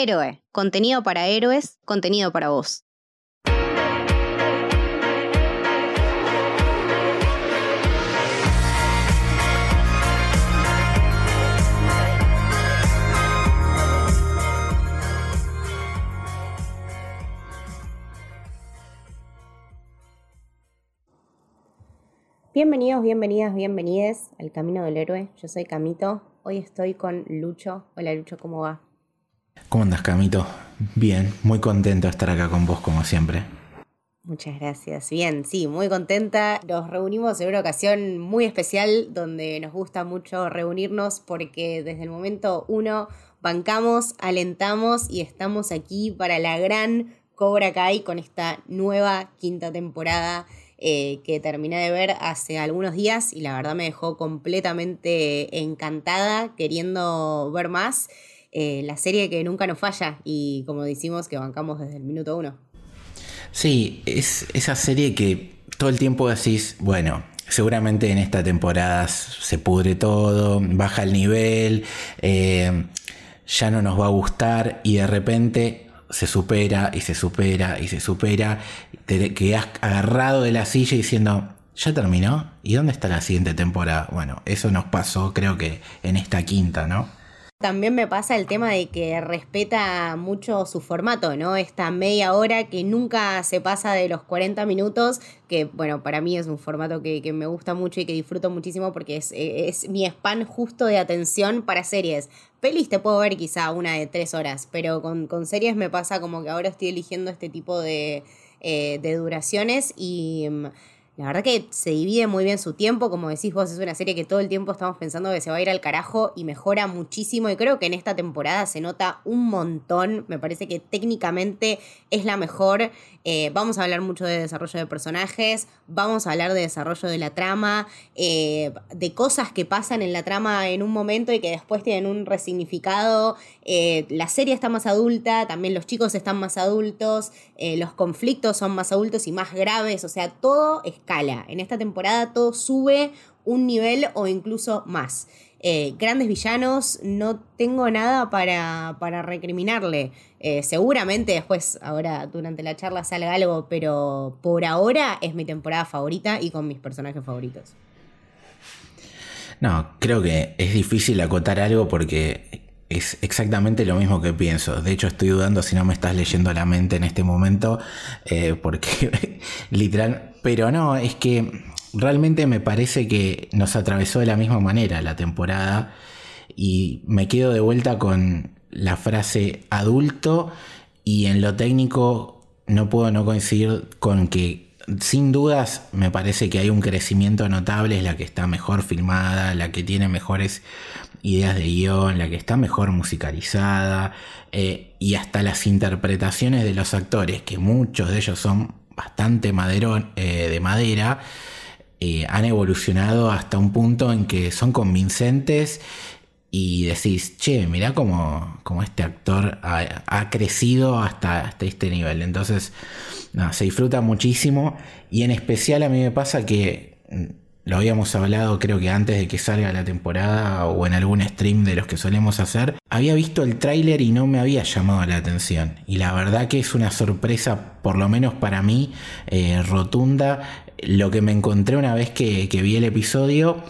Héroe, contenido para héroes, contenido para vos. Bienvenidos, bienvenidas, bienvenides al Camino del Héroe. Yo soy Camito. Hoy estoy con Lucho. Hola Lucho, ¿cómo va? ¿Cómo andas, Camito? Bien, muy contento de estar acá con vos como siempre. Muchas gracias. Bien, sí, muy contenta. Nos reunimos en una ocasión muy especial donde nos gusta mucho reunirnos porque desde el momento uno bancamos, alentamos y estamos aquí para la gran Cobra Kai con esta nueva quinta temporada eh, que terminé de ver hace algunos días y la verdad me dejó completamente encantada, queriendo ver más. Eh, la serie que nunca nos falla y como decimos que bancamos desde el minuto uno. Sí, es esa serie que todo el tiempo decís, bueno, seguramente en esta temporada se pudre todo, baja el nivel, eh, ya no nos va a gustar y de repente se supera y se supera y se supera, te quedas agarrado de la silla diciendo, ¿ya terminó? ¿Y dónde está la siguiente temporada? Bueno, eso nos pasó creo que en esta quinta, ¿no? También me pasa el tema de que respeta mucho su formato, ¿no? Esta media hora que nunca se pasa de los 40 minutos, que bueno, para mí es un formato que, me gusta mucho y que disfruto muchísimo porque es, es, mi spam justo de atención para series. Pelis te puedo ver quizá una de tres horas, pero con, series me pasa como que ahora estoy eligiendo este tipo de, eh, de duraciones y... La verdad que se divide muy bien su tiempo, como decís vos, es una serie que todo el tiempo estamos pensando que se va a ir al carajo y mejora muchísimo y creo que en esta temporada se nota un montón, me parece que técnicamente es la mejor, eh, vamos a hablar mucho de desarrollo de personajes, vamos a hablar de desarrollo de la trama, eh, de cosas que pasan en la trama en un momento y que después tienen un resignificado, eh, la serie está más adulta, también los chicos están más adultos, los conflictos son más adultos y más graves, o sea, todo es en esta temporada todo sube un nivel o incluso más. Eh, grandes villanos, no tengo nada para, para recriminarle. Eh, seguramente después, ahora durante la charla salga algo, pero por ahora es mi temporada favorita y con mis personajes favoritos. No, creo que es difícil acotar algo porque es exactamente lo mismo que pienso. De hecho, estoy dudando si no me estás leyendo la mente en este momento, eh, porque literal pero no, es que realmente me parece que nos atravesó de la misma manera la temporada y me quedo de vuelta con la frase adulto y en lo técnico no puedo no coincidir con que sin dudas me parece que hay un crecimiento notable, es la que está mejor filmada, la que tiene mejores ideas de guion, la que está mejor musicalizada eh, y hasta las interpretaciones de los actores, que muchos de ellos son bastante madero, eh, de madera, eh, han evolucionado hasta un punto en que son convincentes y decís, che, mirá cómo, este actor ha, crecido hasta, hasta, este nivel. Entonces, se disfruta muchísimo y en especial a mí me pasa que lo habíamos hablado creo que antes de que salga la temporada o en algún stream de los que solemos hacer, había visto el tráiler y no me había llamado la atención. Y la verdad que es una sorpresa, por lo menos para mí, eh, rotunda, lo que me encontré una vez que, vi el episodio.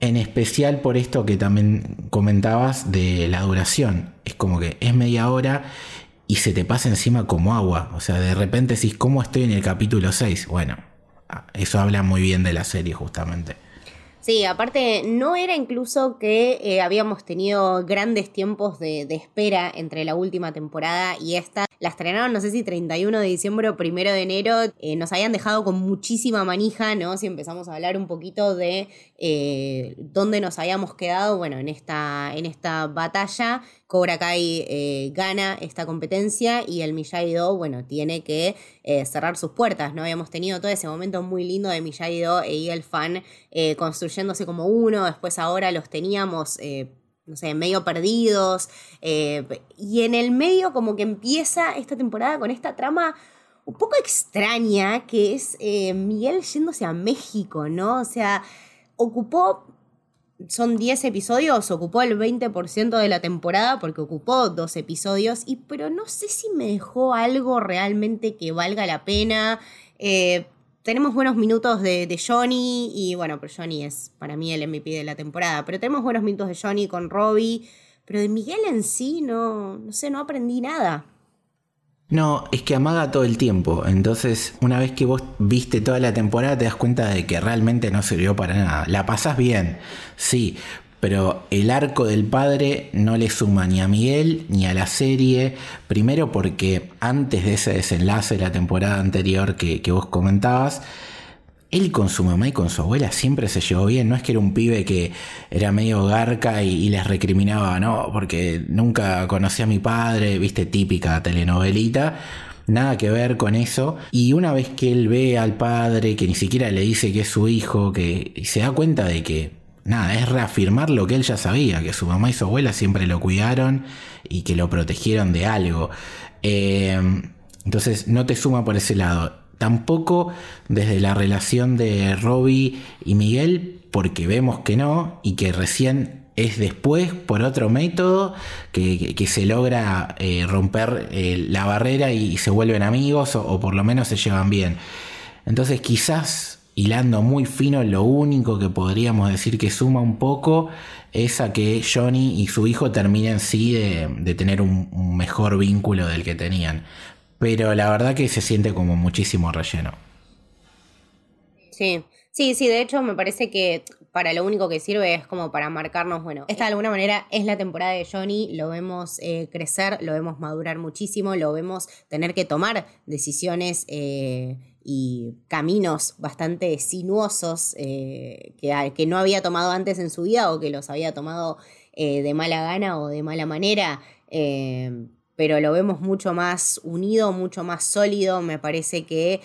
En especial por esto que también comentabas de la duración. Es como que es media hora y se te pasa encima como agua. O sea, de repente decís, ¿cómo estoy en el capítulo 6? Bueno, eso habla muy bien de la serie justamente. Sí, aparte, no era incluso que eh, habíamos tenido grandes tiempos de, espera entre la última temporada y esta. La estrenaron, no sé si 31 de diciembre o 1 de enero. Eh, nos habían dejado con muchísima manija, ¿no? Si empezamos a hablar un poquito de eh, dónde nos habíamos quedado, bueno, en esta, en esta batalla. Cobra Kai eh, gana esta competencia y el Miyagi-Do, bueno, tiene que eh, cerrar sus puertas, ¿no? Habíamos tenido todo ese momento muy lindo de Miyagi-Do e el Fan eh, construyéndose como uno, después ahora los teníamos no sé, medio perdidos. y en el medio como que empieza esta temporada con esta trama un poco extraña, que es Miguel yéndose a México, ¿no? O sea, ocupó son 10 episodios, ocupó el 20% de la temporada porque ocupó dos episodios, y, pero no sé si me dejó algo realmente que valga la pena. Eh, tenemos buenos minutos de, Johnny y bueno, pero Johnny es para mí el MVP de la temporada, pero tenemos buenos minutos de Johnny con Robbie, pero de Miguel en sí no, no sé, no aprendí nada. No, es que amaga todo el tiempo. Entonces, una vez que vos viste toda la temporada, te das cuenta de que realmente no sirvió para nada. La pasás bien, sí, pero el arco del padre no le suma ni a Miguel ni a la serie. Primero porque antes de ese desenlace de la temporada anterior que, vos comentabas, él con su mamá y con su abuela siempre se llevó bien. No es que era un pibe que era medio garca y, les recriminaba, no, porque nunca conocí a mi padre, viste, típica telenovelita. Nada que ver con eso. Y una vez que él ve al padre, que ni siquiera le dice que es su hijo, que se da cuenta de que nada, es reafirmar lo que él ya sabía, que su mamá y su abuela siempre lo cuidaron y que lo protegieron de algo. Eh, entonces no te suma por ese lado. Tampoco desde la relación de Robbie y Miguel, porque vemos que no y que recién es después, por otro método, que, se logra eh, romper eh, la barrera y, se vuelven amigos o por lo menos se llevan bien. Entonces quizás hilando muy fino, lo único que podríamos decir que suma un poco es a que Johnny y su hijo terminen sí de, tener un, mejor vínculo del que tenían. Pero la verdad que se siente como muchísimo relleno. Sí, sí, sí, de hecho me parece que para lo único que sirve es como para marcarnos, bueno, esta de alguna manera es la temporada de Johnny, lo vemos eh, crecer, lo vemos madurar muchísimo, lo vemos tener que tomar decisiones. Eh, y caminos bastante sinuosos eh, que, que, no había tomado antes en su vida o que los había tomado de mala gana o de mala manera. Eh, pero lo vemos mucho más unido, mucho más sólido. Me parece que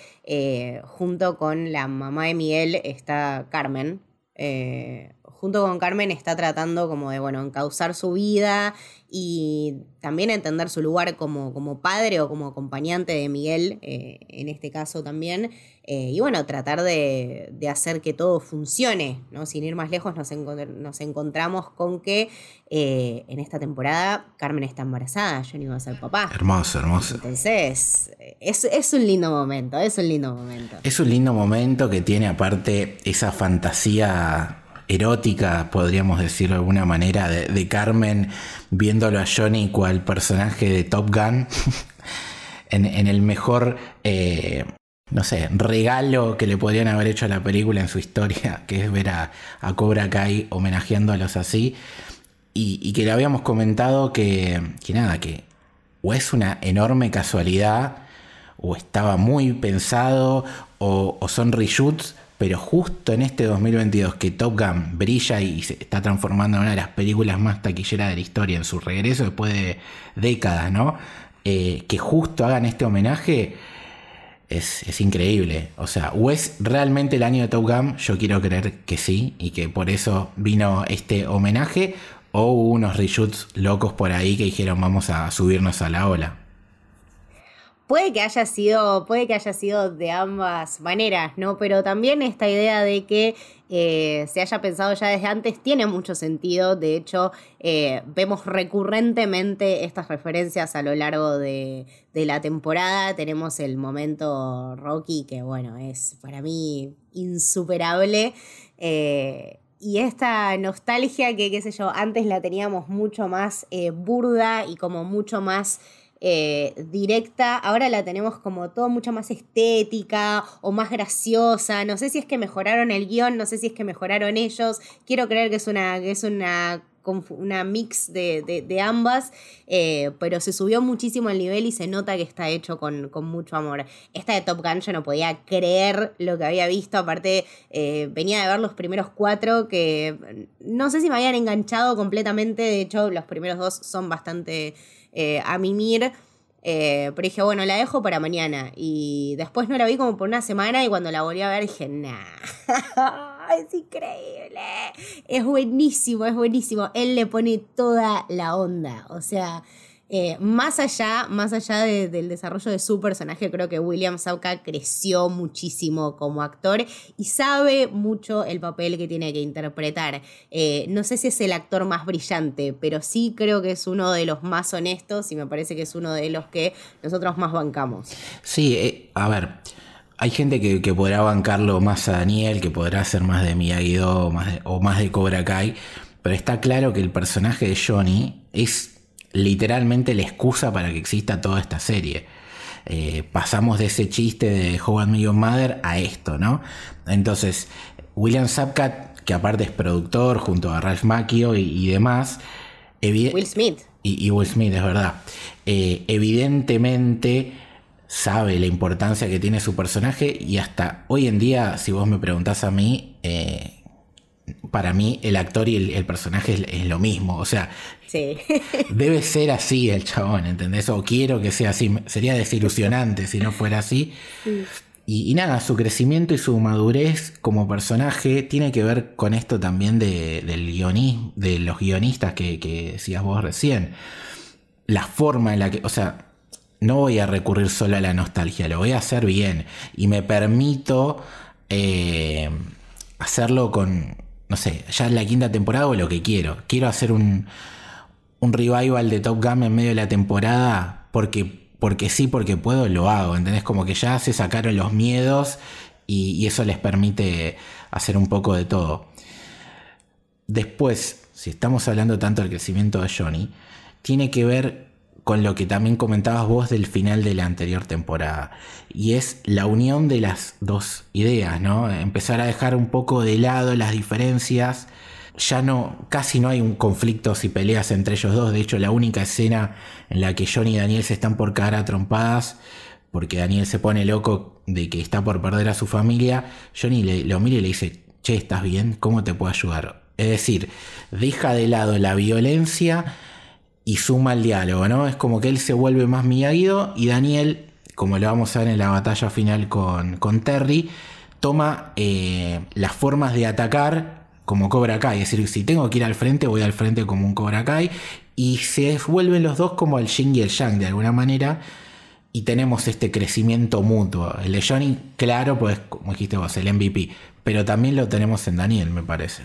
junto con la mamá de Miguel está Carmen. Junto con Carmen está tratando como de, bueno, encauzar su vida y también entender su lugar como, como padre o como acompañante de Miguel, eh, en este caso también, eh, y bueno, tratar de, hacer que todo funcione, ¿no? Sin ir más lejos nos, nos encontramos con que eh, en esta temporada Carmen está embarazada, yo no iba a ser papá. Hermoso, hermoso. Entonces, es, es un lindo momento, es un lindo momento. Es un lindo momento que tiene aparte esa fantasía erótica, podríamos decirlo de alguna manera, de, Carmen viéndolo a Johnny cual personaje de Top Gun, en, el mejor, eh, no sé, regalo que le podrían haber hecho a la película en su historia, que es ver a, Cobra Kai homenajeándolos así, y, que le habíamos comentado que, que nada, que o es una enorme casualidad, o estaba muy pensado, o, o son reshoots, pero justo en este 2022 que Top Gun brilla y se está transformando en una de las películas más taquilleras de la historia en su regreso después de décadas, ¿no? Eh, que justo hagan este homenaje es, increíble. O sea, ¿o es realmente el año de Top Gun? Yo quiero creer que sí y que por eso vino este homenaje o hubo unos reshoots locos por ahí que dijeron vamos a subirnos a la ola. Puede que haya sido, puede que haya sido de ambas maneras, ¿no? Pero también esta idea de que eh, se haya pensado ya desde antes tiene mucho sentido. De hecho, eh, vemos recurrentemente estas referencias a lo largo de, la temporada. Tenemos el momento Rocky, que bueno, es para mí insuperable. Eh, y esta nostalgia que, qué sé yo, antes la teníamos mucho más burda y como mucho más eh, directa, ahora la tenemos como todo mucho más estética o más graciosa. No sé si es que mejoraron el guion, no sé si es que mejoraron ellos. Quiero creer que es una, que es una, una mix de, ambas, eh, pero se subió muchísimo el nivel y se nota que está hecho con, mucho amor. Esta de Top Gun yo no podía creer lo que había visto, aparte eh, venía de ver los primeros cuatro que no sé si me habían enganchado completamente, de hecho los primeros dos son bastante eh, a mimir. Eh, pero dije, bueno, la dejo para mañana. Y después no la vi como por una semana y cuando la volví a ver dije, nah, es increíble. Es buenísimo, es buenísimo. Él le pone toda la onda. O sea, eh, más allá, más allá del desarrollo de su personaje, creo que William Sauka creció muchísimo como actor y sabe mucho el papel que tiene que interpretar. Eh, no sé si es el actor más brillante, pero sí creo que es uno de los más honestos y me parece que es uno de los que nosotros más bancamos. Sí, eh, a ver. Hay gente que, podrá bancarlo más a Daniel, que podrá ser más de Miyagi-Do o más de Cobra Kai, pero está claro que el personaje de Johnny es literalmente la excusa para que exista toda esta serie. Eh, pasamos de ese chiste de How I Mother a esto, ¿no? Entonces, William Sapkat, que aparte es productor junto a Ralph Macchio y, demás. Will Smith. Y, Will Smith, es verdad. Eh, evidentemente sabe la importancia que tiene su personaje y hasta hoy en día, si vos me preguntás a mí, eh, para mí el actor y el, personaje es, lo mismo. O sea, debe ser así el chabón, ¿entendés? O quiero que sea así. Sería desilusionante si no fuera así. Y, nada, su crecimiento y su madurez como personaje tiene que ver con esto también de, del guionismo, de los guionistas que, que decías vos recién. La forma en la que, o sea, no voy a recurrir solo a la nostalgia, lo voy a hacer bien. Y me permito eh, hacerlo con, no sé, ya en la quinta temporada o lo que quiero. Quiero hacer un, un revival de Top Gun en medio de la temporada porque, porque sí, porque puedo, lo hago. ¿Entendés? Como que ya se sacaron los miedos y, eso les permite hacer un poco de todo. Después, si estamos hablando tanto del crecimiento de Johnny, tiene que ver con lo que también comentabas vos del final de la anterior temporada. Y es la unión de las dos ideas, ¿no? Empezar a dejar un poco de lado las diferencias. Ya no, casi no hay un conflictos y peleas entre ellos dos. De hecho, la única escena en la que Johnny y Daniel se están por caer a trompadas, porque Daniel se pone loco de que está por perder a su familia, Johnny le, lo mira y le dice, che, ¿estás bien? ¿Cómo te puedo ayudar? Es decir, deja de lado la violencia y suma el diálogo, ¿no? Es como que él se vuelve más miyagi y Daniel, como lo vamos a ver en la batalla final con, con Terry, toma eh, las formas de atacar como Cobra Kai. Es decir, si tengo que ir al frente, voy al frente como un Cobra Kai. Y se vuelven los dos como el Yin y el Yang de alguna manera. Y tenemos este crecimiento mutuo. El de Johnny, claro, pues como dijiste vos, el MVP. Pero también lo tenemos en Daniel, me parece.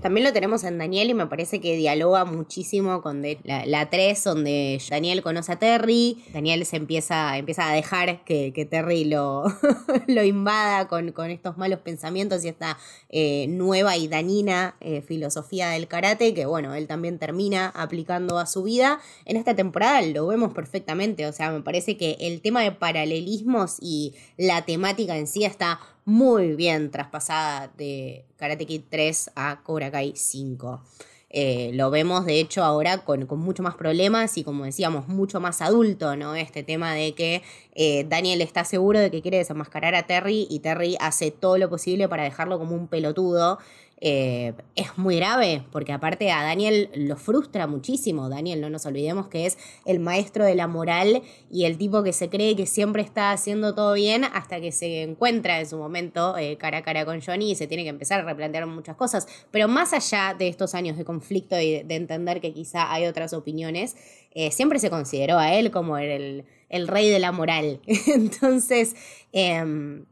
También lo tenemos en Daniel y me parece que dialoga muchísimo con la, 3, donde Daniel conoce a Terry, Daniel se empieza, empieza a dejar que, Terry lo, lo invada con, con, estos malos pensamientos y esta eh, nueva y dañina eh, filosofía del karate que bueno, él también termina aplicando a su vida. En esta temporada lo vemos perfectamente, o sea, me parece que el tema de paralelismos y la temática en sí está muy bien traspasada de Karate Kid 3 a Cobra Kai 5. Eh, lo vemos de hecho ahora con, con mucho más problemas y como decíamos, mucho más adulto, ¿no? Este tema de que eh, Daniel está seguro de que quiere desenmascarar a Terry y Terry hace todo lo posible para dejarlo como un pelotudo eh, es muy grave, porque aparte a Daniel lo frustra muchísimo. Daniel, no nos olvidemos que es el maestro de la moral y el tipo que se cree que siempre está haciendo todo bien hasta que se encuentra en su momento eh, cara a cara con Johnny y se tiene que empezar a replantear muchas cosas. Pero más allá de estos años de conflicto y de entender que quizá hay otras opiniones, eh, siempre se consideró a él como el, el rey de la moral. Entonces, em,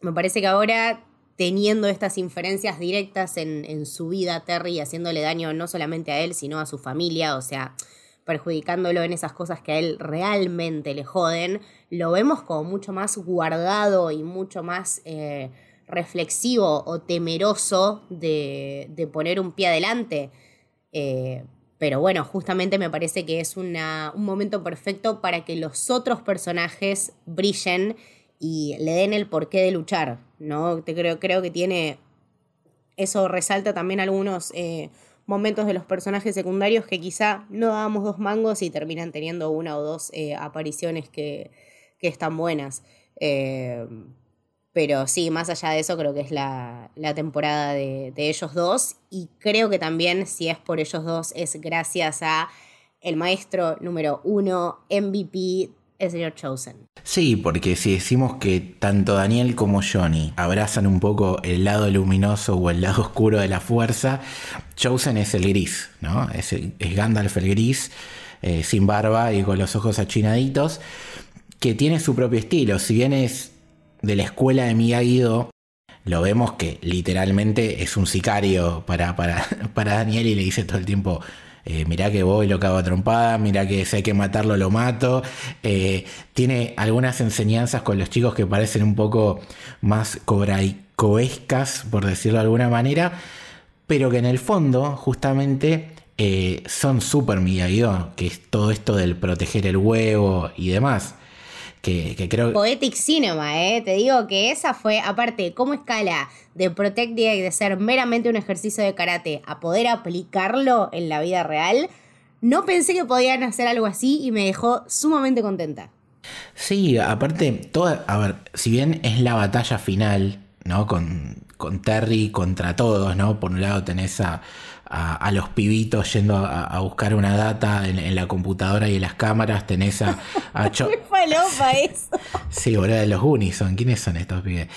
me parece que ahora teniendo estas inferencias directas en, su vida, Terry, haciéndole daño no solamente a él, sino a su familia, o sea, perjudicándolo en esas cosas que a él realmente le joden, lo vemos como mucho más guardado y mucho más eh, reflexivo o temeroso de, poner un pie adelante. Eh, pero bueno, justamente me parece que es un momento perfecto para que los otros personajes brillen y le den el porqué de luchar, ¿no? Creo, creo que tiene. Eso resalta también algunos eh, momentos de los personajes secundarios que quizá no dábamos dos mangos y terminan teniendo una o dos eh, apariciones que, están buenas. Eh, pero sí, más allá de eso, creo que es la, temporada de, de, ellos dos. Y creo que también, si es por ellos dos, es gracias a el maestro número uno, MVP el señor Chosen. Sí, porque si decimos que tanto Daniel como Johnny abrazan un poco el lado luminoso o el lado oscuro de la fuerza, Chosen es el gris, ¿no? Es, Gandalf el gris. eh, sin barba y con los ojos achinaditos, que tiene su propio estilo. Si bien es de la escuela de Miyagi-Do, lo vemos que literalmente es un sicario para, para, para Daniel y le dice todo el tiempo, eh, mirá que voy, lo cago a trompada, mirá que si hay que matarlo, lo mato. Eh, tiene algunas enseñanzas con los chicos que parecen un poco más cobraicoescas, por decirlo de alguna manera, pero que en el fondo, justamente, eh, son súper miyagi que es todo esto del proteger el huevo y demás. Que, creo... Poetic Cinema, ¿eh? Te digo que esa fue, aparte, cómo escala de Protect Egg, de ser meramente un ejercicio de karate, a poder aplicarlo en la vida real, no pensé que podían hacer algo así y me dejó sumamente contenta. Sí, aparte, toda, a ver, si bien es la batalla final, ¿no? Con, con Terry contra todos, ¿no? Por un lado tenés a, a, los pibitos yendo a, buscar una data en, la computadora y en las cámaras. Tenés a. a Cho falopa eso! Sí, boludo, de los Unison. ¿Quiénes son estos pibes?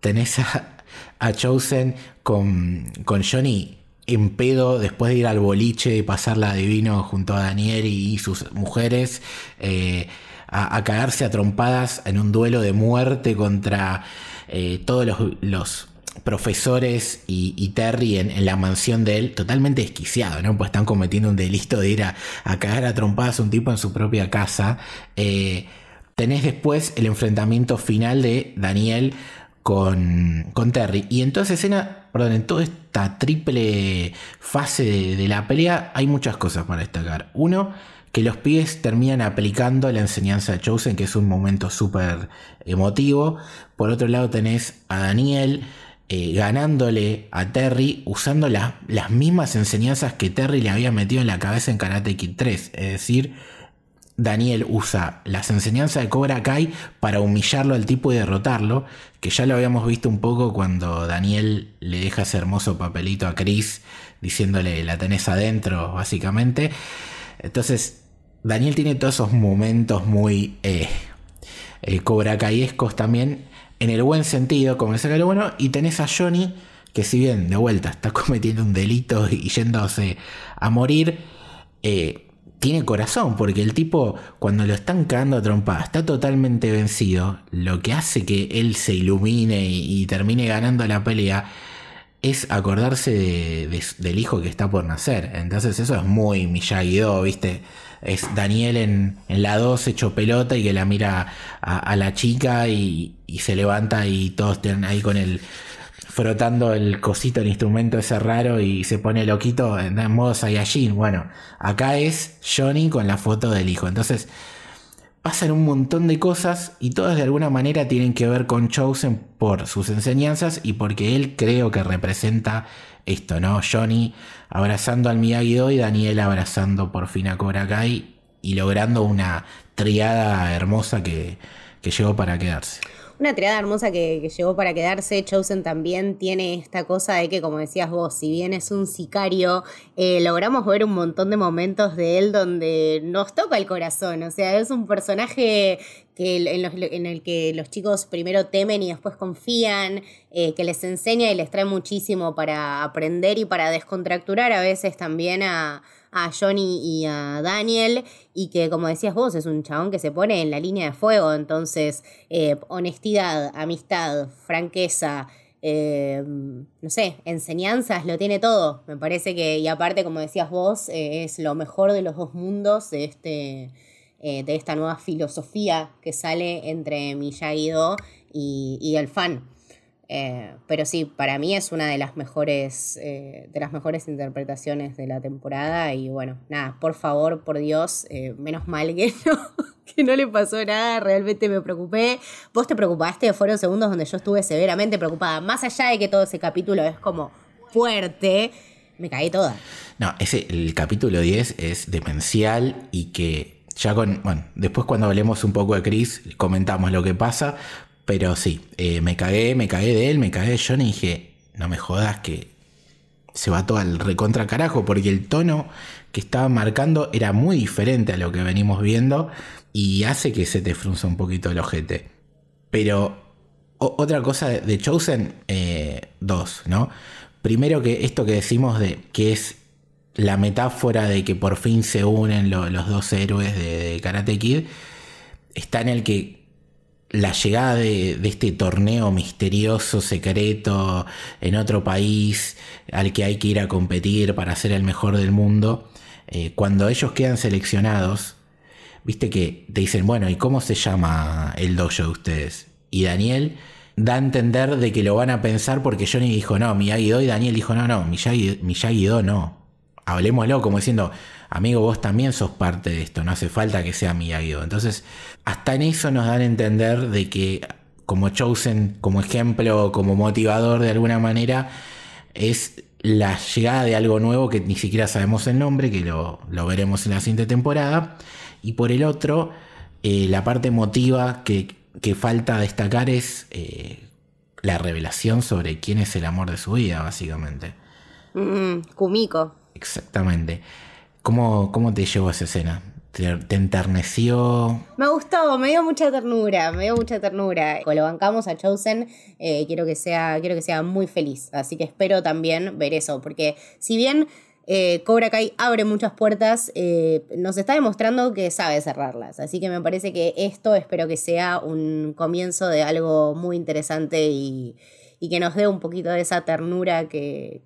Tenés a, a Chosen con, con Johnny en pedo después de ir al boliche y pasarla divino junto a Daniel y, sus mujeres. Eh, a, cagarse a trompadas en un duelo de muerte contra eh, todos los, los profesores y, Terry en, la mansión de él, totalmente desquiciado, ¿no? Pues están cometiendo un delito de ir a, caer a trompadas a un tipo en su propia casa. Eh, tenés después el enfrentamiento final de Daniel con, con, Terry. Y en toda esa escena, perdón, en toda esta triple fase de, de la pelea, hay muchas cosas para destacar. Uno, que los pies terminan aplicando la enseñanza de Chosen, que es un momento súper emotivo. Por otro lado tenés a Daniel eh, ganándole a Terry usando las mismas enseñanzas que Terry le había metido en la cabeza en Karate Kid 3. Es decir, Daniel usa las enseñanzas de Cobra Kai para humillarlo al tipo y derrotarlo, que ya lo habíamos visto un poco cuando Daniel le deja ese hermoso papelito a Chris diciéndole la tenés adentro, básicamente. Entonces, Daniel tiene todos esos momentos muy eh, eh, Cobra también en el buen sentido, como que lo bueno, y tenés a Johnny, que si bien de vuelta está cometiendo un delito y yéndose a morir, eh, tiene corazón, porque el tipo, cuando lo están cagando a trompada, está totalmente vencido. Lo que hace que él se ilumine y, termine ganando la pelea es acordarse del hijo que está por nacer. Entonces, eso es muy miyagi ¿viste? Es Daniel en, la 2 hecho pelota y que la mira a, la chica y, se levanta y todos están ahí con el frotando el cosito, el instrumento ese raro y se pone loquito en, modo Saiyajin. Bueno, acá es Johnny con la foto del hijo. Entonces pasan un montón de cosas y todas de alguna manera tienen que ver con Chosen por sus enseñanzas y porque él creo que representa esto, ¿no? Johnny abrazando al Miyagi-Do y Daniel abrazando por fin a Cobra Kai y logrando una triada hermosa que, que llegó para quedarse. Una triada hermosa que, llegó para quedarse. Chosen también tiene esta cosa de que, como decías vos, si bien es un sicario, eh, logramos ver un montón de momentos de él donde nos toca el corazón. O sea, es un personaje que en, el que los chicos primero temen y después confían, eh, que les enseña y les trae muchísimo para aprender y para descontracturar a veces también a a Johnny y a Daniel, y que como decías vos, es un chabón que se pone en la línea de fuego, entonces eh, honestidad, amistad, franqueza, eh, no sé, enseñanzas, lo tiene todo. Me parece que, y aparte, como decías vos, eh, es lo mejor de los dos mundos de, este, de esta nueva filosofía que sale entre Miyagi-Do y, y el fan. Eh, pero sí, para mí es una de las mejores, eh, de las mejores interpretaciones de la temporada. Y bueno, nada, por favor, por Dios, eh, menos mal que no, que no le pasó nada. Realmente me preocupé. Vos te preocupaste, fueron segundos donde yo estuve severamente preocupada. Más allá de que todo ese capítulo es como fuerte, me caí toda. No, ese, el capítulo 10 es demencial y que ya con, bueno, después cuando hablemos un poco de Chris, comentamos lo que pasa, pero sí, eh, me cagué, me cagué de él, me cagué de John y dije, no me jodas que se va todo al recontra carajo, porque el tono que estaba marcando era muy diferente a lo que venimos viendo y hace que se te frunza un poquito el ojete. Pero otra cosa de Chosen, eh, dos, ¿no? Primero que esto que decimos de que es la metáfora de que por fin se unen los dos héroes de, Karate Kid está en el que la llegada de, este torneo misterioso, secreto, en otro país, al que hay que ir a competir para ser el mejor del mundo, eh, cuando ellos quedan seleccionados, viste que te dicen, bueno, ¿y cómo se llama el dojo de ustedes? Y Daniel da a entender de que lo van a pensar porque Johnny dijo no, Miyagi-Do y Daniel dijo no, no, Miyagi-Do no. Hablemoslo como diciendo, amigo, vos también sos parte de esto, no hace falta que sea Miyagi-Do. Entonces, hasta en eso nos dan a entender de que como Chosen, como ejemplo, como motivador de alguna manera, es la llegada de algo nuevo que ni siquiera sabemos el nombre, que lo, veremos en la siguiente temporada. Y por el otro, eh, la parte emotiva que, que falta destacar es eh, la revelación sobre quién es el amor de su vida, básicamente. Mm, Kumiko. Exactamente. ¿Cómo, ¿Cómo te llevó esa escena? ¿Te, enterneció? Me gustó, me dio mucha ternura, me dio mucha ternura. Cuando bancamos a Chosen, eh, quiero, que sea, quiero que sea muy feliz. Así que espero también ver eso, porque si bien eh, Cobra Kai abre muchas puertas, eh, nos está demostrando que sabe cerrarlas. Así que me parece que esto espero que sea un comienzo de algo muy interesante y, que nos dé un poquito de esa ternura que,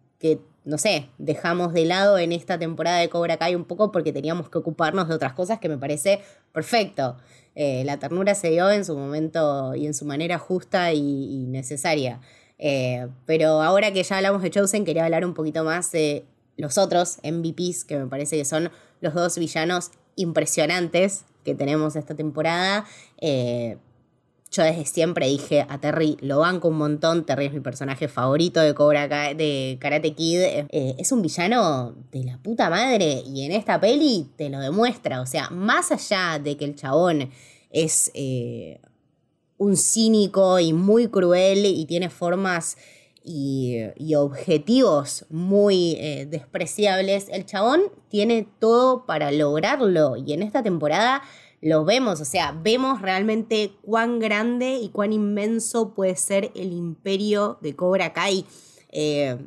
no sé, dejamos de lado en esta temporada de Cobra Kai un poco porque teníamos que ocuparnos de otras cosas que me parece perfecto. Eh, la ternura se dio en su momento y en su manera justa y, necesaria. pero ahora que ya hablamos de Chosen, quería hablar un poquito más de los otros MVPs, que me parece que son los dos villanos impresionantes que tenemos esta temporada. Eh, yo desde siempre dije a Terry, lo banco un montón, Terry es mi personaje favorito de Cobra de Karate Kid. Eh, es un villano de la puta madre y en esta peli te lo demuestra. O sea, más allá de que el chabón es eh, un cínico y muy cruel y tiene formas y, objetivos muy eh, despreciables, el chabón tiene todo para lograrlo y en esta temporada lo vemos, o sea, vemos realmente cuán grande y cuán inmenso puede ser el imperio de Cobra Kai. Eh,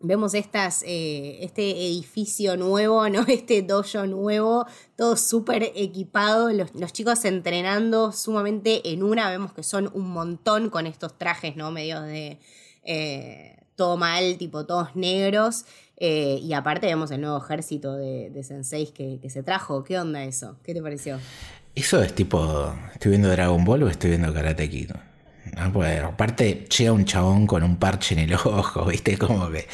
vemos estas, eh, este edificio nuevo, ¿no? Este dojo nuevo, todo súper equipado, los, los, chicos entrenando sumamente en una, vemos que son un montón con estos trajes, ¿no? Medios de, eh, todo mal, tipo todos negros. Eh, y aparte vemos el nuevo ejército de, de senseis que, se trajo. ¿Qué onda eso? ¿Qué te pareció? Eso es tipo, ¿estoy viendo Dragon Ball o estoy viendo Karate Kid? pues, aparte llega un chabón con un parche en el ojo, ¿viste? Como que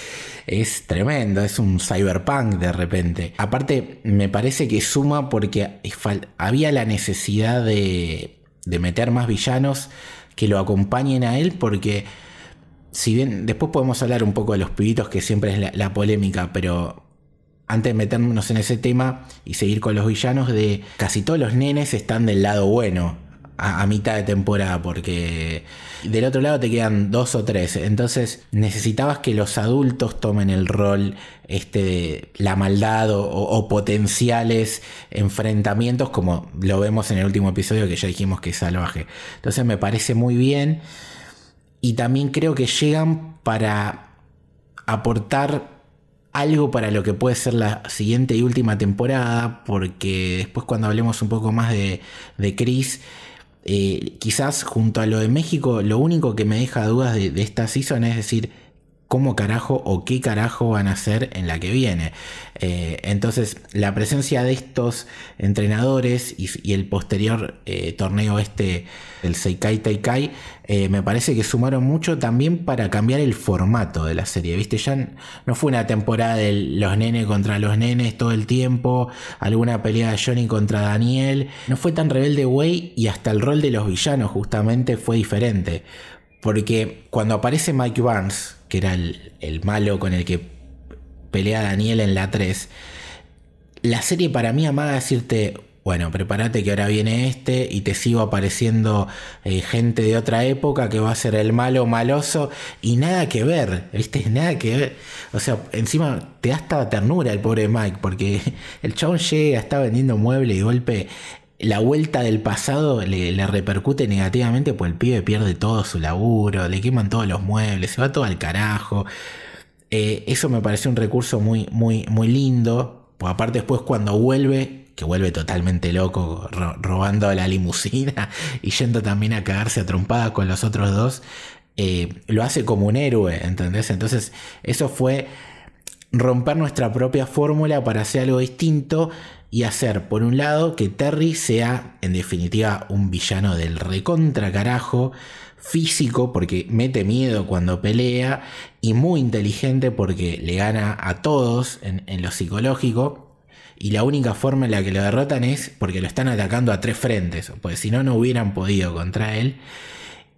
es tremendo, es un cyberpunk de repente. Aparte, me parece que suma porque había la necesidad de, de meter más villanos que lo acompañen a él porque si bien después podemos hablar un poco de los pibitos, que siempre es la, polémica, pero antes de meternos en ese tema y seguir con los villanos, de casi todos los nenes están del lado bueno a, mitad de temporada, porque del otro lado te quedan dos o tres. Entonces necesitabas que los adultos tomen el rol este, de la maldad o potenciales enfrentamientos, como lo vemos en el último episodio que ya dijimos que es salvaje. Entonces me parece muy bien y también creo que llegan para aportar algo para lo que puede ser la siguiente y última temporada, porque después cuando hablemos un poco más de, de Chris, eh, quizás junto a lo de México, lo único que me deja dudas de, de esta season es decir, cómo carajo o qué carajo van a hacer en la que viene. Eh, entonces, la presencia de estos entrenadores y, el posterior eh, torneo este, el Seikai Taikai, eh, me parece que sumaron mucho también para cambiar el formato de la serie. ¿Viste? Ya no fue una temporada de los nenes contra los nenes todo el tiempo, alguna pelea de Johnny contra Daniel. No fue tan rebelde, güey, y hasta el rol de los villanos justamente fue diferente. Porque cuando aparece Mike Barnes, que era el, malo con el que pelea Daniel en la 3, la serie para mí amaga decirte, bueno, prepárate que ahora viene este y te sigo apareciendo eh, gente de otra época que va a ser el malo maloso y nada que ver, ¿viste? Nada que ver. O sea, encima te da hasta ternura el pobre Mike porque el chabón llega, está vendiendo muebles y golpe la vuelta del pasado le, repercute negativamente, pues el pibe pierde todo su laburo, le queman todos los muebles, se va todo al carajo. Eh, eso me parece un recurso muy, muy, muy lindo. Pues aparte después cuando vuelve, que vuelve totalmente loco, robando la limusina y yendo también a cagarse a con los otros dos, eh, lo hace como un héroe, ¿entendés? Entonces eso fue romper nuestra propia fórmula para hacer algo distinto y hacer, por un lado, que Terry sea, en definitiva, un villano del recontra carajo, físico porque mete miedo cuando pelea y muy inteligente porque le gana a todos en, lo psicológico. Y la única forma en la que lo derrotan es porque lo están atacando a tres frentes, pues si no, no hubieran podido contra él.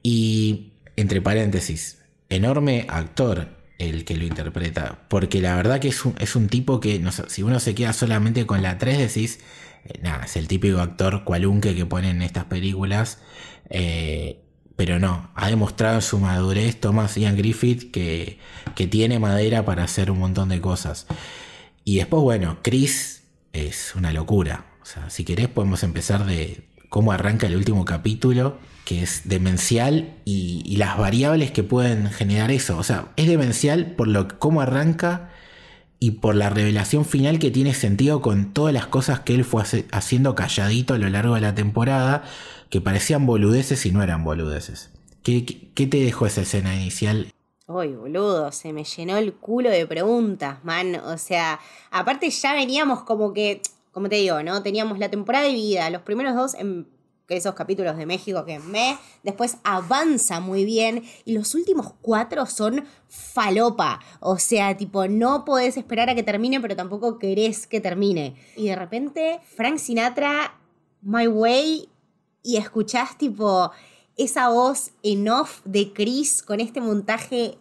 Y, entre paréntesis, enorme actor el que lo interpreta, porque la verdad que es un, es un tipo que, no si uno se queda solamente con la 3, decís, eh, nada, es el típico actor cualunque que ponen en estas películas. Eh, pero no, ha demostrado su madurez Thomas Ian Griffith que, que tiene madera para hacer un montón de cosas. Y después, bueno, Chris es una locura. Si querés podemos empezar de cómo arranca el último capítulo, que es demencial y, las variables que pueden generar eso. O sea, es demencial por lo cómo arranca y por la revelación final que tiene sentido con todas las cosas que él fue haciendo calladito a lo largo de la temporada que parecían boludeces y no eran boludeces. ¿Qué, te dejó esa escena inicial? Uy, boludo, se me llenó el culo de preguntas, man. O sea, aparte ya veníamos como que, como te digo, ¿no? Teníamos la temporada dividida, los primeros dos en esos capítulos de México que me, después avanza muy bien y los últimos cuatro son falopa, o sea, tipo, no podés esperar a que termine, pero tampoco querés que termine. Y de repente, Frank Sinatra, My Way, y escuchás tipo esa voz en off de Chris con este montaje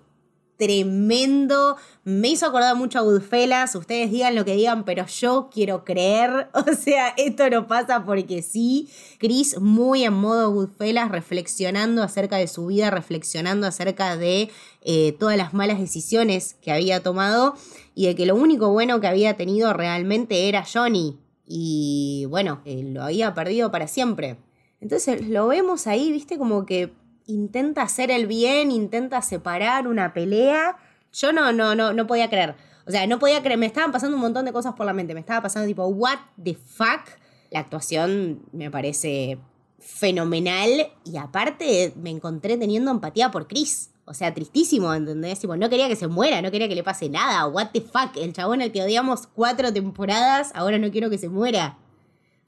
tremendo. Me hizo acordar mucho a Goodfellas. Ustedes digan lo que digan, pero yo quiero creer. O sea, esto no pasa porque sí. Chris muy en modo Goodfellas, reflexionando acerca de su vida, reflexionando acerca de eh, todas las malas decisiones que había tomado y de que lo único bueno que había tenido realmente era Johnny. Y bueno, eh, lo había perdido para siempre. Entonces lo vemos ahí, viste, como que intenta hacer el bien, intenta separar una pelea. Yo no, no, no, no podía creer. O sea, no podía creer, me estaban pasando un montón de cosas por la mente. Me estaba pasando tipo, what the fuck. La actuación me parece fenomenal y aparte me encontré teniendo empatía por Chris. O sea, tristísimo, ¿entendés? Tipo, no quería que se muera, no quería que le pase nada. What the fuck. El chabón al que odiamos cuatro temporadas, ahora no quiero que se muera.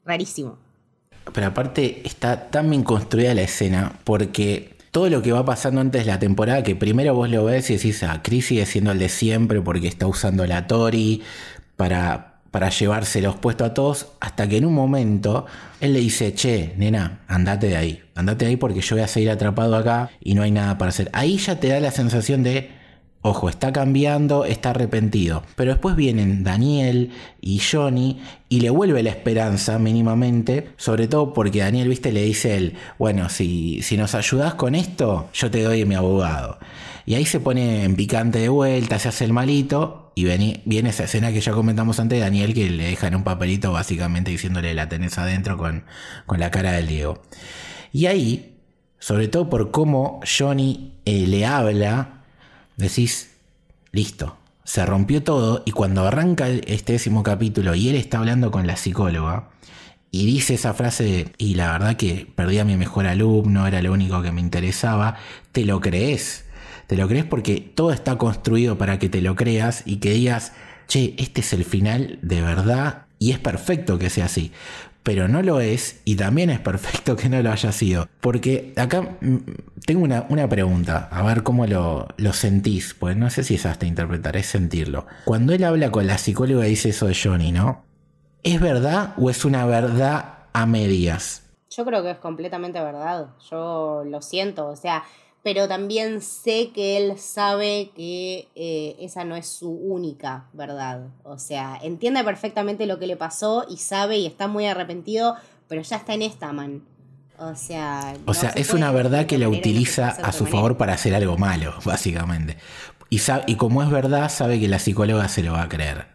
Rarísimo. Pero aparte está tan bien construida la escena porque todo lo que va pasando antes de la temporada, que primero vos lo ves y decís, ah, Chris sigue siendo el de siempre porque está usando la Tori para, para llevarse los puestos a todos, hasta que en un momento él le dice, che, nena, andate de ahí, andate de ahí porque yo voy a seguir atrapado acá y no hay nada para hacer. Ahí ya te da la sensación de, Ojo, está cambiando, está arrepentido. Pero después vienen Daniel y Johnny y le vuelve la esperanza mínimamente, sobre todo porque Daniel, viste, le dice él, bueno, si, si nos ayudas con esto, yo te doy mi abogado. Y ahí se pone en picante de vuelta, se hace el malito y viene, esa escena que ya comentamos antes, Daniel, que le deja en un papelito básicamente diciéndole la tenés adentro con, con la cara del Diego. Y ahí, sobre todo por cómo Johnny eh, le habla, decís, listo, se rompió todo y cuando arranca este décimo capítulo y él está hablando con la psicóloga y dice esa frase y la verdad que perdí a mi mejor alumno, era lo único que me interesaba, te lo crees. Te lo crees porque todo está construido para que te lo creas y que digas, che, este es el final de verdad y es perfecto que sea así pero no lo es y también es perfecto que no lo haya sido. Porque acá mm, tengo una, pregunta, a ver cómo lo, lo, sentís, pues no sé si es hasta interpretar, es sentirlo. Cuando él habla con la psicóloga y dice eso de Johnny, ¿no? ¿Es verdad o es una verdad a medias? Yo creo que es completamente verdad, yo lo siento, o sea, pero también sé que él sabe que eh, esa no es su única verdad. O sea, entiende perfectamente lo que le pasó y sabe y está muy arrepentido, pero ya está en esta, man. O sea... O sea, es una verdad que la utiliza a su favor para hacer algo malo, básicamente. Y, sabe, y como es verdad, sabe que la psicóloga se lo va a creer.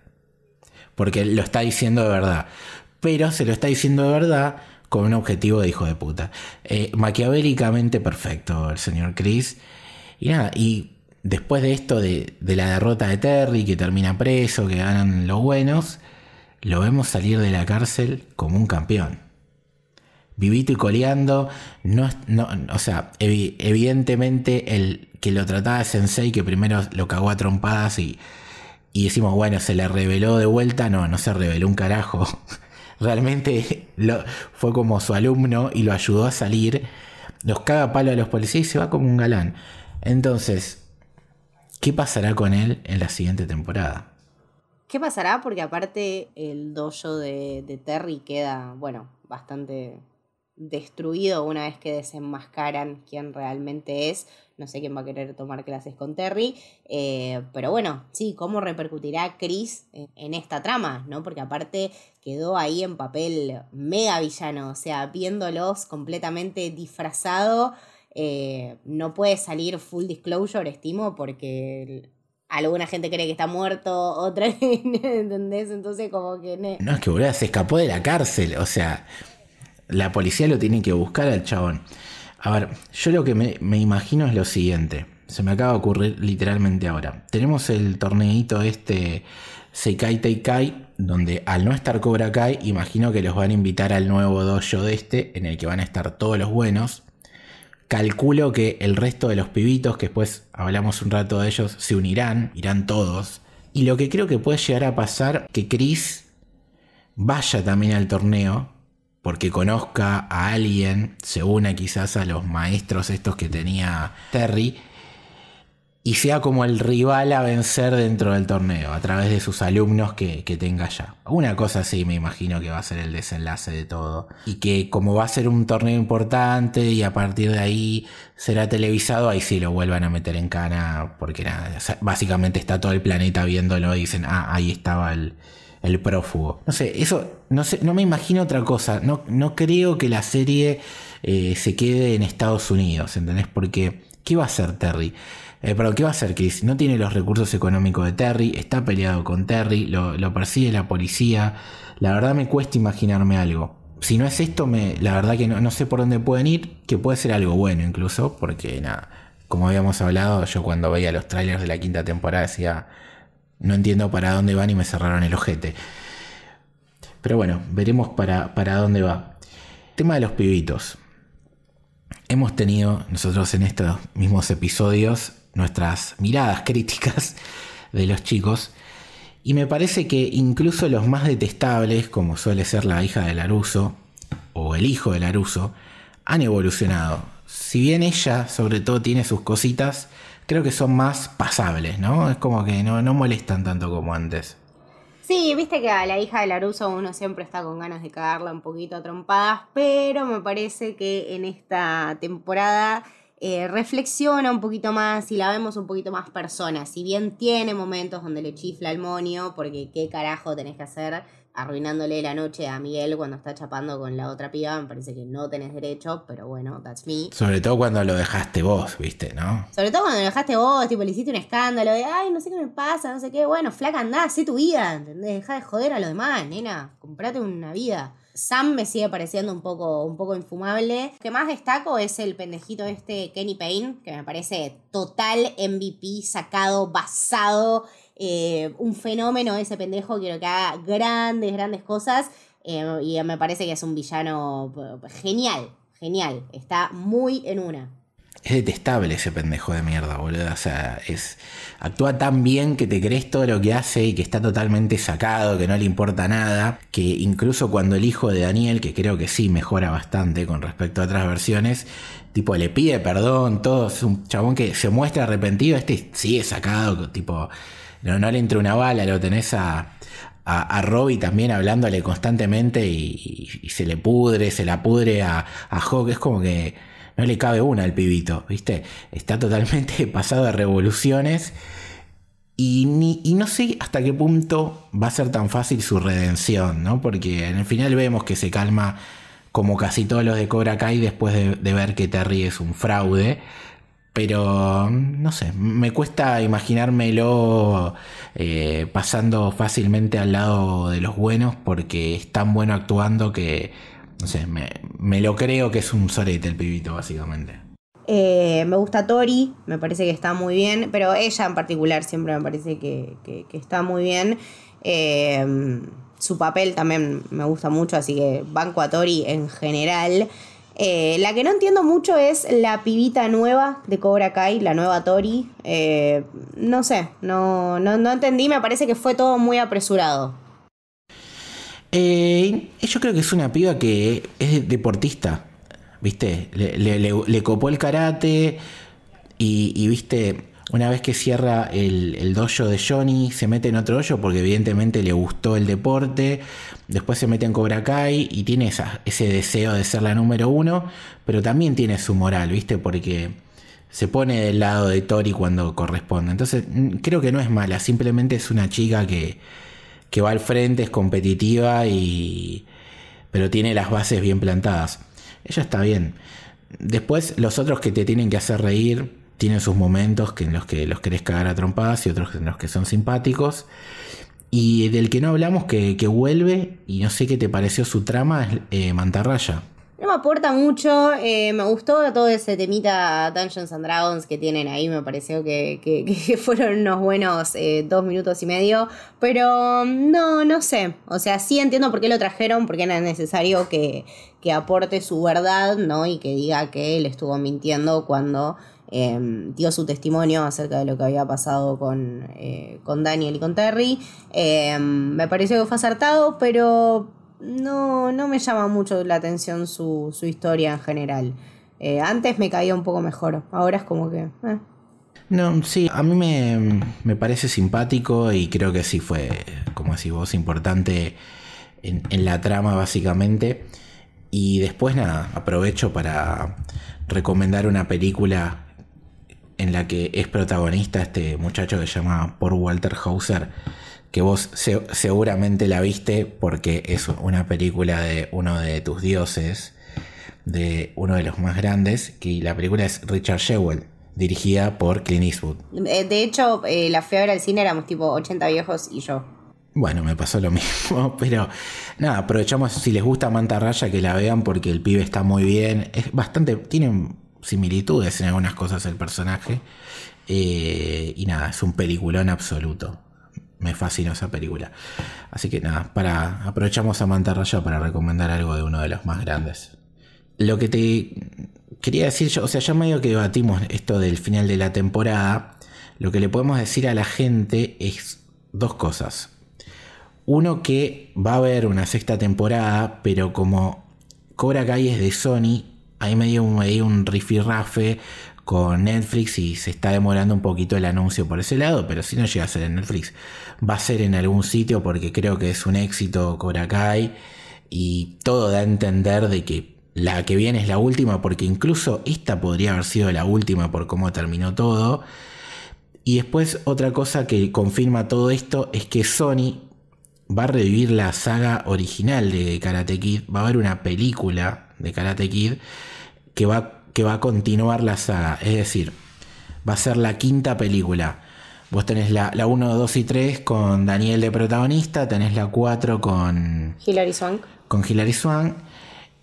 Porque lo está diciendo de verdad. Pero se lo está diciendo de verdad con un objetivo de hijo de puta. Eh, maquiavélicamente perfecto el señor Chris. Y nada, y después de esto de, de, la derrota de Terry, que termina preso, que ganan los buenos, lo vemos salir de la cárcel como un campeón. Vivito y coleando, no, no, o sea, evidentemente el que lo trataba de sensei, que primero lo cagó a trompadas y, y decimos, bueno, se le reveló de vuelta, no, no se reveló un carajo. Realmente lo, fue como su alumno y lo ayudó a salir, los caga palo a los policías y se va como un galán. Entonces, ¿qué pasará con él en la siguiente temporada? ¿Qué pasará? Porque aparte el dojo de, de Terry queda, bueno, bastante destruido una vez que desenmascaran quién realmente es. No sé quién va a querer tomar clases con Terry. Eh, pero bueno, sí, ¿cómo repercutirá Chris en, esta trama? ¿no? Porque aparte quedó ahí en papel mega villano. O sea, viéndolos completamente disfrazado. Eh, no puede salir full disclosure, estimo, porque alguna gente cree que está muerto, otra, ¿entendés? Entonces como que... No, es que boludo, se escapó de la cárcel, o sea, la policía lo tiene que buscar al chabón. A ver, yo lo que me, imagino es lo siguiente, se me acaba de ocurrir literalmente ahora. Tenemos el torneito este Seikai Teikai, donde al no estar Cobra Kai, imagino que los van a invitar al nuevo dojo de este, en el que van a estar todos los buenos. Calculo que el resto de los pibitos, que después hablamos un rato de ellos, se unirán, irán todos. Y lo que creo que puede llegar a pasar, que Chris vaya también al torneo, porque conozca a alguien, se una quizás a los maestros estos que tenía Terry, y sea como el rival a vencer dentro del torneo, a través de sus alumnos que, tenga ya. Una cosa así me imagino que va a ser el desenlace de todo. Y que como va a ser un torneo importante y a partir de ahí será televisado, ahí sí lo vuelvan a meter en cana, porque nada, básicamente está todo el planeta viéndolo y dicen, ah, ahí estaba el, el prófugo. No sé, eso, no sé, no me imagino otra cosa. No, no creo que la serie eh, se quede en Estados Unidos, ¿entendés? Porque, ¿qué va a hacer Terry? Eh, ¿qué va a hacer Chris? No tiene los recursos económicos de Terry, está peleado con Terry, lo, persigue la policía. La verdad me cuesta imaginarme algo. Si no es esto, me, la verdad que no, no sé por dónde pueden ir, que puede ser algo bueno incluso, porque nada, como habíamos hablado, yo cuando veía los trailers de la quinta temporada decía, no entiendo para dónde van y me cerraron el ojete. Pero bueno, veremos para, para dónde va. Tema de los pibitos. Hemos tenido nosotros en estos mismos episodios nuestras miradas críticas de los chicos. Y me parece que incluso los más detestables, como suele ser la hija de Laruso o el hijo de Laruso, han evolucionado. Si bien ella, sobre todo, tiene sus cositas, creo que son más pasables, ¿no? Es como que no, no molestan tanto como antes. Sí, viste que a la hija de Laruso uno siempre está con ganas de cagarla un poquito a trompadas, pero me parece que en esta temporada eh, reflexiona un poquito más y la vemos un poquito más persona. Si bien tiene momentos donde le chifla el monio, porque qué carajo tenés que hacer arruinándole la noche a Miguel cuando está chapando con la otra piba, me parece que no tenés derecho, pero bueno, that's me. Sobre todo cuando lo dejaste vos, viste, ¿no? Sobre todo cuando lo dejaste vos, tipo, le hiciste un escándalo de, ay, no sé qué me pasa, no sé qué, bueno, flaca, andá, sé tu vida, ¿entendés? Deja de joder a los demás, nena, comprate una vida. Sam me sigue pareciendo un poco, un poco infumable. Lo que más destaco es el pendejito este Kenny Payne, que me parece total MVP, sacado, basado eh, un fenómeno ese pendejo, quiero que haga grandes, grandes cosas. Eh, y me parece que es un villano eh, genial, genial. Está muy en una. Es detestable ese pendejo de mierda, boludo. O sea, es. Actúa tan bien que te crees todo lo que hace y que está totalmente sacado, que no le importa nada. Que incluso cuando el hijo de Daniel, que creo que sí mejora bastante con respecto a otras versiones, tipo le pide perdón, todo. Es un chabón que se muestra arrepentido. Este sigue sacado, tipo no, le entra una bala, lo tenés a, a, Robbie también hablándole constantemente y, se le pudre, se la pudre a, a Hawk. Es como que no le cabe una al pibito, ¿viste? Está totalmente pasado de revoluciones. Y, ni, y no sé hasta qué punto va a ser tan fácil su redención, ¿no? Porque en el final vemos que se calma como casi todos los de Cobra Kai después de, de ver que Terry es un fraude. Pero, no sé, me cuesta imaginármelo eh, pasando fácilmente al lado de los buenos porque es tan bueno actuando que, no sé, me, lo creo que es un sorete el pibito, básicamente. Eh, me gusta Tori, me parece que está muy bien, pero ella en particular siempre me parece que, está muy bien. Eh, su papel también me gusta mucho, así que banco a Tori en general. Eh, la que no entiendo mucho es la pibita nueva de Cobra Kai, la nueva Tori. no sé, no, no, entendí, me parece que fue todo muy apresurado. yo creo que es una piba que es deportista. ¿viste? Le, copó el karate y, ¿viste? Una vez que cierra el, el, dojo de Johnny, se mete en otro dojo porque evidentemente le gustó el deporte. Después se mete en Cobra Kai y tiene esa, ese deseo de ser la número uno, pero también tiene su moral, ¿viste? Porque se pone del lado de Tori cuando corresponde. Entonces, creo que no es mala, simplemente es una chica que, que va al frente, es competitiva y. pero tiene las bases bien plantadas ella está bien. Después, los otros que te tienen que hacer reír tienen sus momentos que en los que los querés cagar a trompadas y otros en los que son simpáticos. Y del que no hablamos, que, vuelve, y no sé qué te pareció su trama, es eh, Mantarraya. No me aporta mucho, eh, me gustó todo ese temita Dungeons and Dragons que tienen ahí, me pareció que, fueron unos buenos eh, dos minutos y medio, pero no, no sé, o sea, sí entiendo por qué lo trajeron, porque era necesario que, aporte su verdad, ¿no? Y que diga que él estuvo mintiendo cuando em, dio su testimonio acerca de lo que había pasado con, eh, con Daniel y con Terry. Em, me pareció que fue acertado, pero no, no me llama mucho la atención su, historia en general. Eh, antes me caía un poco mejor, ahora es como que... Eh. No, sí, a mí me, parece simpático y creo que sí fue, como decís vos, importante en, en la trama básicamente. Y después nada, aprovecho para recomendar una película en la que es protagonista este muchacho que se llama Paul Walter Hauser que vos seguramente la viste porque es una película de uno de tus dioses, de uno de los más grandes, que la película es Richard Shewell, dirigida por Clint Eastwood. Eh, de hecho, eh, la fui a al cine, éramos tipo 80 viejos y yo. Bueno, me pasó lo mismo, pero nada, aprovechamos si les gusta Manta Raya que la vean porque el pibe está muy bien, es bastante, tiene similitudes en algunas cosas el personaje eh, y nada, es un peliculón absoluto me fascinó esa película. Así que nada, para, aprovechamos a Mantarraya para recomendar algo de uno de los más grandes. Lo que te quería decir yo, o sea, ya medio que debatimos esto del final de la temporada, lo que le podemos decir a la gente es dos cosas. Uno que va a haber una sexta temporada, pero como Cobra Kai es de Sony, hay medio, medio un rifirrafe con Netflix y se está demorando un poquito el anuncio por ese lado, pero si no llega a ser en Netflix, va a ser en algún sitio porque creo que es un éxito Cobra y todo da a entender de que la que viene es la última porque incluso esta podría haber sido la última por cómo terminó todo. Y después otra cosa que confirma todo esto es que Sony va a revivir la saga original de Karate Kid, va a haber una película de Karate Kid que va que va a continuar la saga. Es decir, va a ser la quinta película. Vos tenés la, la 1, 2 y 3 con Daniel de protagonista, tenés la 4 con... Hilary Swank. Con Hilary Swank.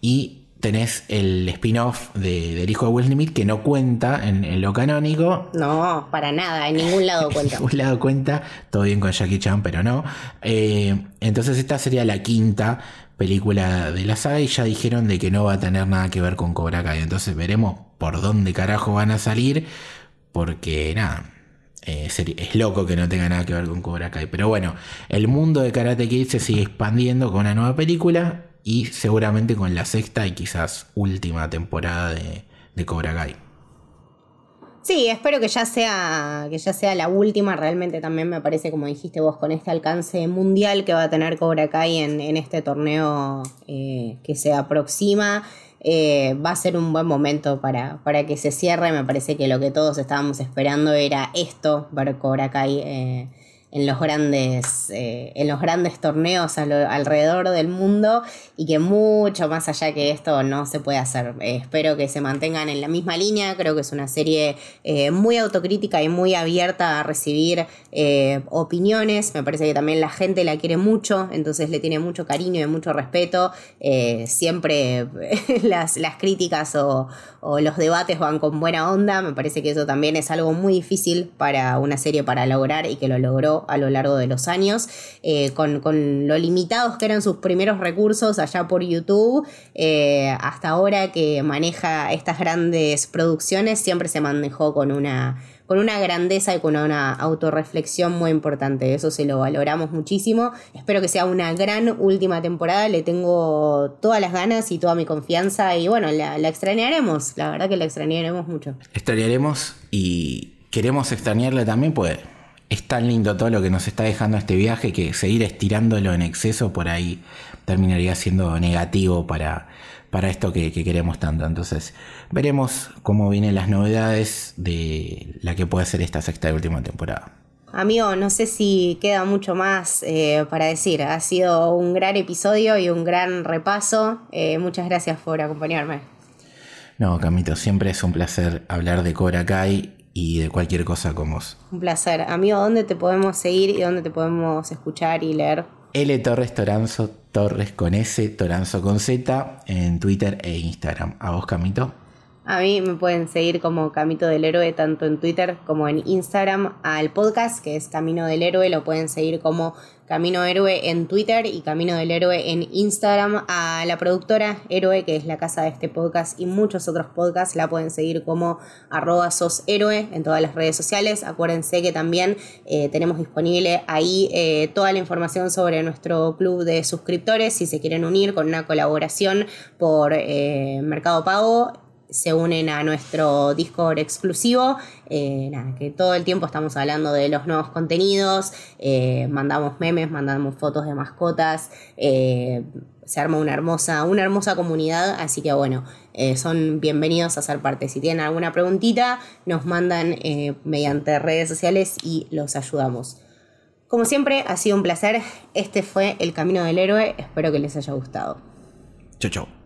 Y tenés el spin-off de, del hijo de Will Smith que no cuenta en, lo canónico. No, para nada, en ningún lado cuenta. en ningún lado cuenta, todo bien con Jackie Chan, pero no. Eh, entonces esta sería la quinta película de la saga y ya dijeron de que no va a tener nada que ver con Cobra Kai. Entonces veremos por dónde carajo van a salir, porque nada, eh, es loco que no tenga nada que ver con Cobra Kai. Pero bueno, el mundo de Karate Kid se sigue expandiendo con una nueva película y seguramente con la sexta y quizás última temporada de, de Cobra Kai. Sí, espero que ya sea que ya sea la última. Realmente también me parece, como dijiste vos, con este alcance mundial que va a tener Cobra Kai en, este torneo eh, que se aproxima. Eh, va a ser un buen momento para, para, que se cierre. Me parece que lo que todos estábamos esperando era esto, ver Cobra Kai eh, en los grandes, eh, en los grandes torneos alrededor del mundo y que mucho más allá que esto no se puede hacer. Eh, espero que se mantengan en la misma línea, creo que es una serie eh, muy autocrítica y muy abierta a recibir opiniones, me parece que también la gente la quiere mucho, entonces le tiene mucho cariño y mucho respeto, siempre las, las críticas o, o los debates van con buena onda, me parece que eso también es algo muy difícil para una serie para lograr y que lo logró a lo largo de los años, eh, con, lo limitados que eran sus primeros recursos allá por YouTube, eh, hasta ahora que maneja estas grandes producciones, siempre se manejó con una con una grandeza y con una autorreflexión muy importante. Eso se lo valoramos muchísimo. Espero que sea una gran última temporada. Le tengo todas las ganas y toda mi confianza. Y bueno, la, la extrañaremos. La verdad que la extrañaremos mucho. Extrañaremos y queremos extrañarla también, pues es tan lindo todo lo que nos está dejando este viaje que seguir estirándolo en exceso por ahí terminaría siendo negativo para, para esto que, queremos tanto. Entonces veremos cómo vienen las novedades de la que puede ser esta sexta y última temporada. Amigo, no sé si queda mucho más eh, para decir. Ha sido un gran episodio y un gran repaso. Eh, muchas gracias por acompañarme. No, Camito, siempre es un placer hablar de Cobra Kai y de cualquier cosa con vos. Un placer. Amigo, ¿dónde te podemos seguir y dónde te podemos escuchar y leer? L Torres Toranzo, Torres con S, Toranzo con Z, en Twitter e Instagram. ¿A vos, Camito? A mí me pueden seguir como Camito del Héroe tanto en Twitter como en Instagram. Al podcast que es Camino del Héroe lo pueden seguir como Camino Héroe en Twitter y Camino del Héroe en Instagram. A la productora Héroe, que es la casa de este podcast y muchos otros podcasts, la pueden seguir como arroba sos héroe en todas las redes sociales. Acuérdense que también eh, tenemos disponible ahí eh, toda la información sobre nuestro club de suscriptores si se quieren unir con una colaboración por eh, Mercado Pago se unen a nuestro Discord exclusivo. Eh, que todo el tiempo estamos hablando de los nuevos contenidos, eh, mandamos memes, mandamos fotos de mascotas, eh, se arma una hermosa, una hermosa comunidad, así que bueno, son bienvenidos a ser parte. Si tienen alguna preguntita, nos mandan mediante redes sociales y los ayudamos. Como siempre, ha sido un placer. Este fue El Camino del Héroe. Espero que les haya gustado. Chau, chau.